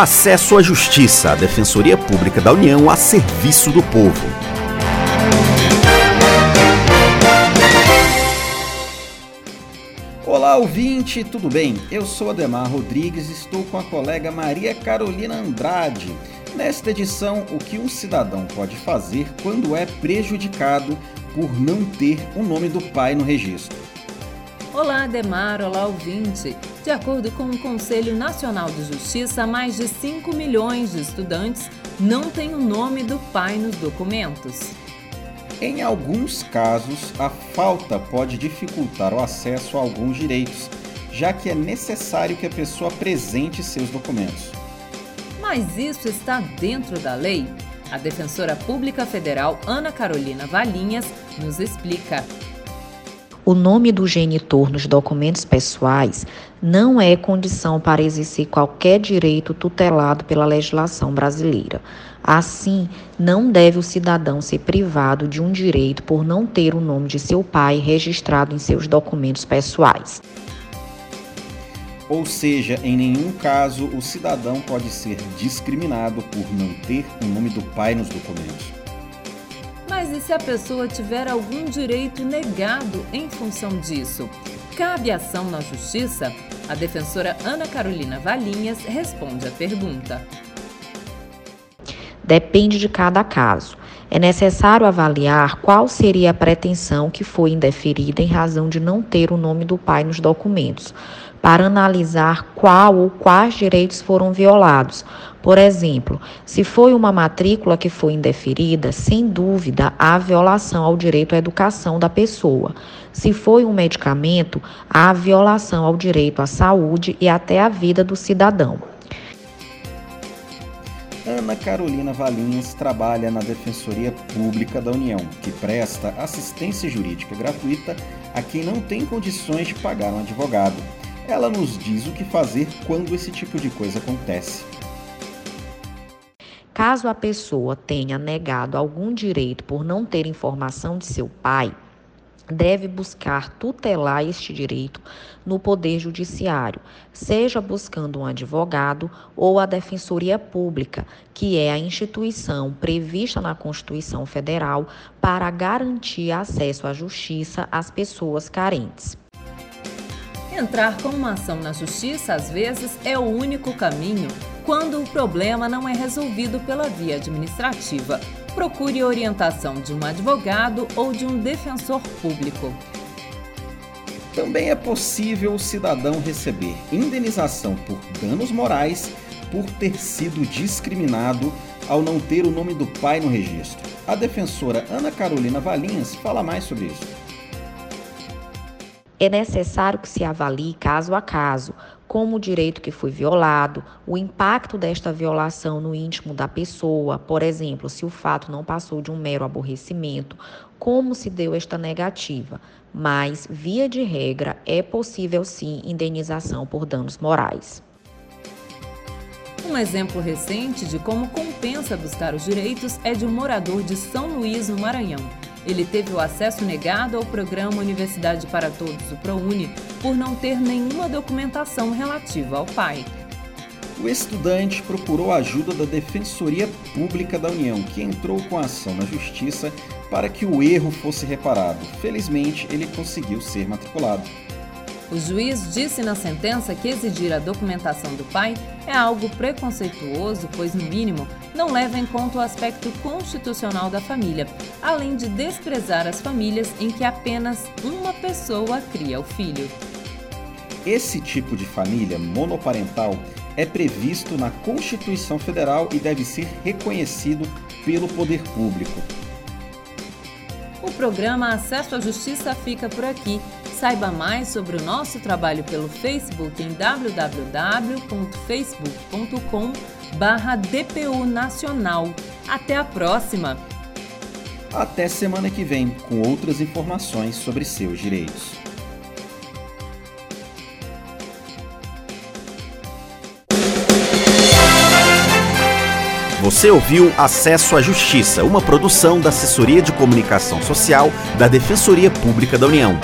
Acesso à Justiça, a Defensoria Pública da União a serviço do povo. Olá, ouvinte, tudo bem? Eu sou Ademar Rodrigues e estou com a colega Maria Carolina Andrade. Nesta edição, o que um cidadão pode fazer quando é prejudicado por não ter o nome do pai no registro. Olá, Ademar, olá, ouvinte. De acordo com o Conselho Nacional de Justiça, mais de 5 milhões de estudantes não têm o nome do pai nos documentos. Em alguns casos, a falta pode dificultar o acesso a alguns direitos, já que é necessário que a pessoa apresente seus documentos. Mas isso está dentro da lei? A defensora pública federal Ana Carolina Valinhas nos explica. O nome do genitor nos documentos pessoais não é condição para exercer qualquer direito tutelado pela legislação brasileira. Assim, não deve o cidadão ser privado de um direito por não ter o nome de seu pai registrado em seus documentos pessoais. Ou seja, em nenhum caso o cidadão pode ser discriminado por não ter o nome do pai nos documentos. Mas e se a pessoa tiver algum direito negado em função disso? Cabe ação na justiça? A defensora Ana Carolina Valinhas responde à pergunta. Depende de cada caso. É necessário avaliar qual seria a pretensão que foi indeferida em razão de não ter o nome do pai nos documentos, para analisar qual ou quais direitos foram violados. Por exemplo, se foi uma matrícula que foi indeferida, sem dúvida há violação ao direito à educação da pessoa. Se foi um medicamento, há violação ao direito à saúde e até à vida do cidadão. Ana Carolina Valinhas trabalha na Defensoria Pública da União, que presta assistência jurídica gratuita a quem não tem condições de pagar um advogado. Ela nos diz o que fazer quando esse tipo de coisa acontece. Caso a pessoa tenha negado algum direito por não ter informação de seu pai, deve buscar tutelar este direito no Poder Judiciário, seja buscando um advogado ou a Defensoria Pública, que é a instituição prevista na Constituição Federal para garantir acesso à justiça às pessoas carentes. Entrar com uma ação na justiça, às vezes, é o único caminho quando o problema não é resolvido pela via administrativa. Procure orientação de um advogado ou de um defensor público. Também é possível o cidadão receber indenização por danos morais por ter sido discriminado ao não ter o nome do pai no registro. A defensora Ana Carolina Valinhas fala mais sobre isso é necessário que se avalie caso a caso como o direito que foi violado, o impacto desta violação no íntimo da pessoa, por exemplo, se o fato não passou de um mero aborrecimento, como se deu esta negativa. Mas, via de regra, é possível sim indenização por danos morais. Um exemplo recente de como compensa buscar os direitos é de um morador de São Luís, no Maranhão. Ele teve o acesso negado ao programa Universidade para Todos, o ProUni, por não ter nenhuma documentação relativa ao pai. O estudante procurou a ajuda da Defensoria Pública da União, que entrou com a ação na Justiça para que o erro fosse reparado. Felizmente, ele conseguiu ser matriculado. O juiz disse na sentença que exigir a documentação do pai é algo preconceituoso, pois, no mínimo, não leva em conta o aspecto constitucional da família, além de desprezar as famílias em que apenas uma pessoa cria o filho. Esse tipo de família monoparental é previsto na Constituição Federal e deve ser reconhecido pelo poder público. O programa Acesso à Justiça fica por aqui. Saiba mais sobre o nosso trabalho pelo Facebook em www.facebook.com DPU Nacional. Até a próxima! Até semana que vem com outras informações sobre seus direitos. Você ouviu Acesso à Justiça, uma produção da Assessoria de Comunicação Social da Defensoria Pública da União.